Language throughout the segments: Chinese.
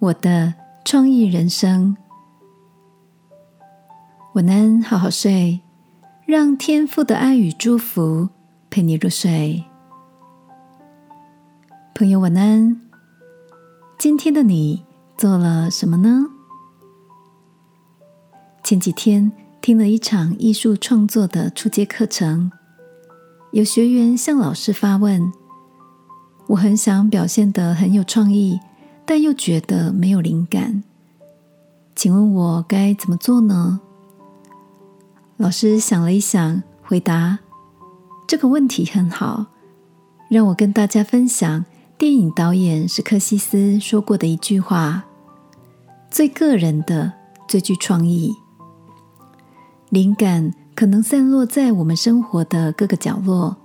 我的创意人生。晚安，好好睡，让天父的爱与祝福陪你入睡。朋友，晚安。今天的你做了什么呢？前几天听了一场艺术创作的初阶课程，有学员向老师发问。我很想表现得很有创意，但又觉得没有灵感。请问我该怎么做呢？老师想了一想，回答：“这个问题很好，让我跟大家分享电影导演史克西斯说过的一句话：最个人的、最具创意，灵感可能散落在我们生活的各个角落，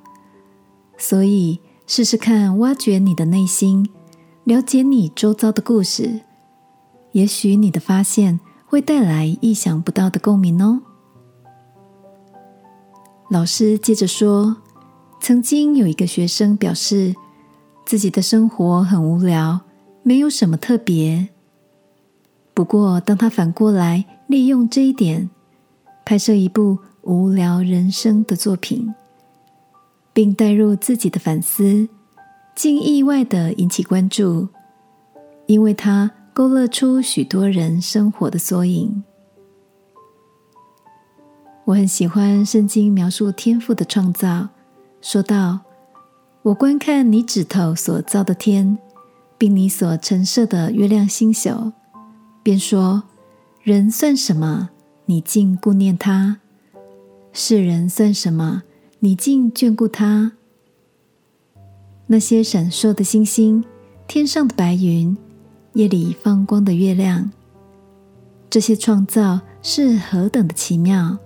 所以。”试试看，挖掘你的内心，了解你周遭的故事，也许你的发现会带来意想不到的共鸣哦。老师接着说，曾经有一个学生表示，自己的生活很无聊，没有什么特别。不过，当他反过来利用这一点，拍摄一部无聊人生的作品。并带入自己的反思，竟意外的引起关注，因为它勾勒出许多人生活的缩影。我很喜欢圣经描述天赋的创造，说道：“我观看你指头所造的天，并你所陈设的月亮星宿，便说：人算什么？你竟顾念他；世人算什么？”你竟眷顾他，那些闪烁的星星，天上的白云，夜里放光的月亮，这些创造是何等的奇妙！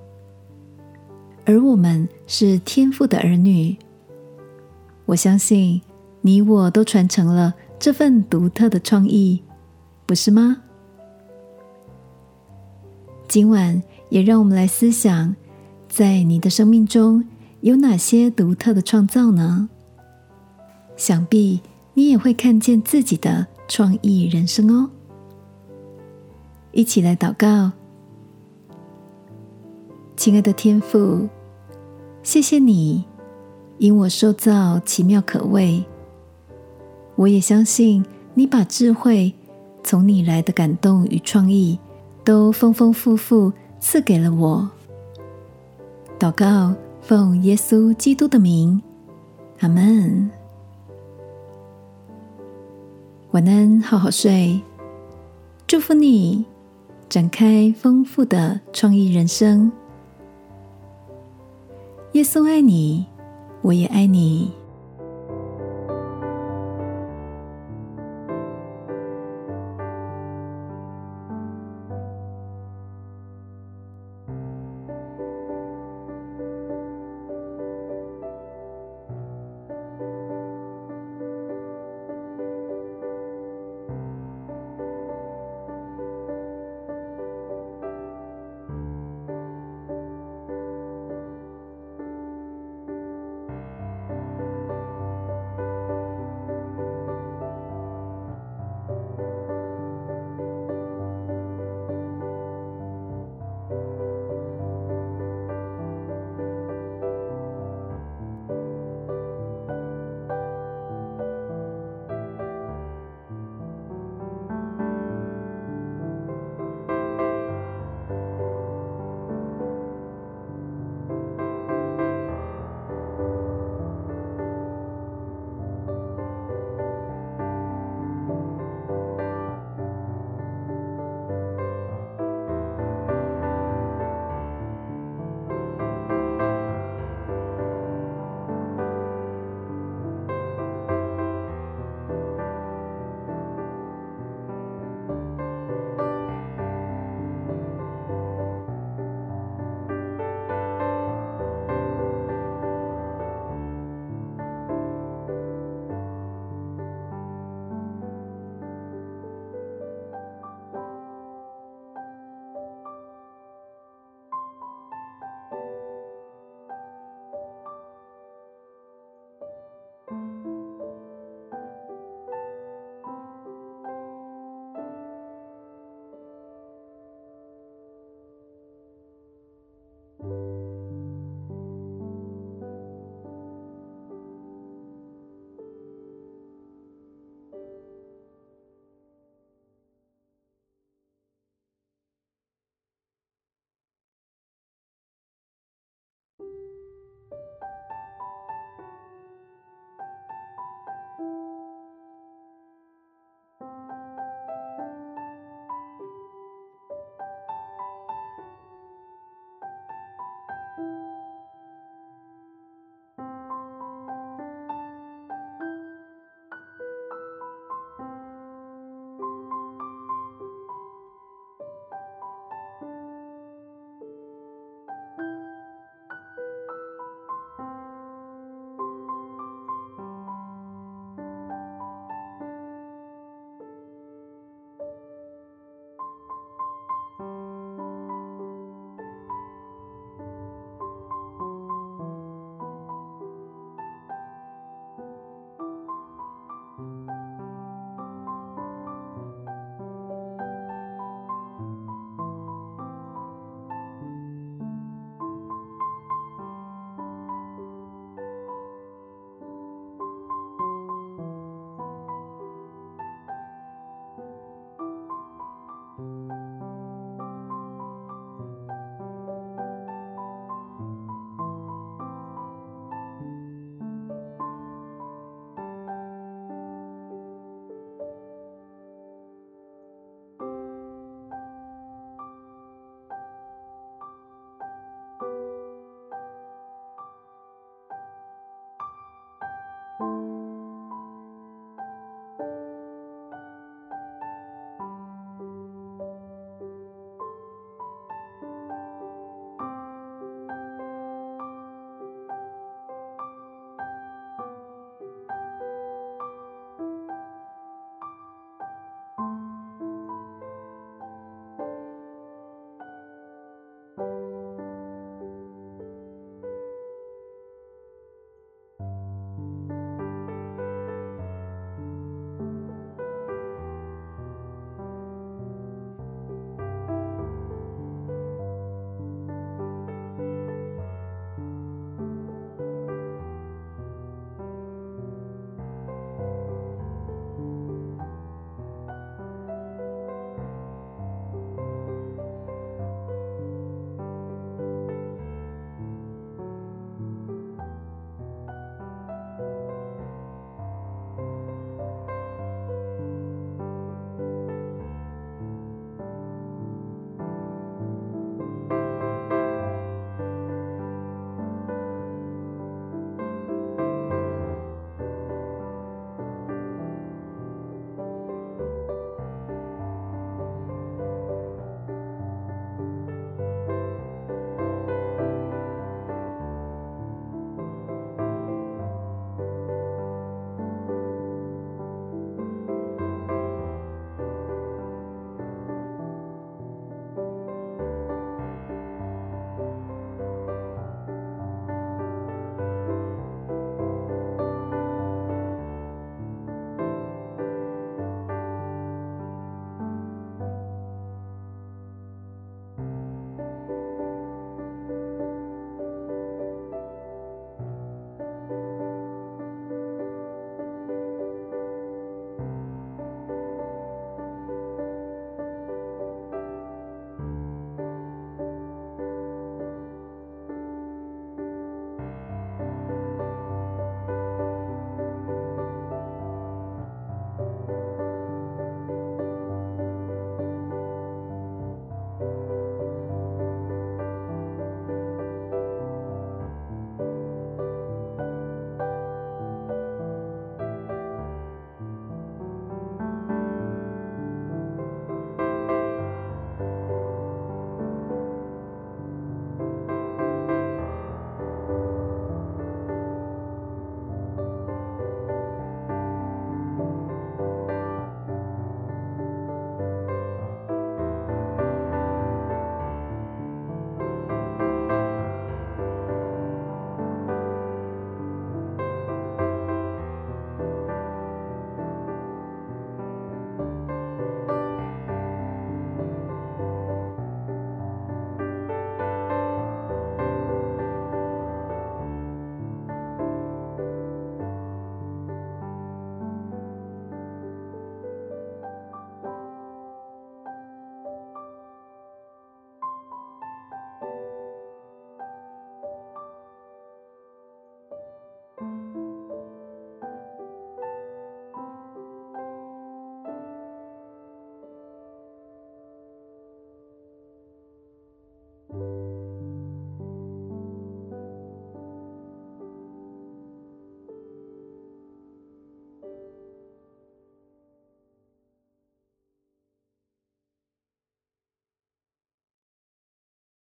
而我们是天父的儿女，我相信你我都传承了这份独特的创意，不是吗？今晚也让我们来思想，在你的生命中。有哪些独特的创造呢？想必你也会看见自己的创意人生哦。一起来祷告，亲爱的天父，谢谢你因我受造奇妙可畏。我也相信你把智慧从你来的感动与创意都丰丰富富赐给了我。祷告。奉耶稣基督的名，阿门。晚安，好好睡。祝福你，展开丰富的创意人生。耶稣爱你，我也爱你。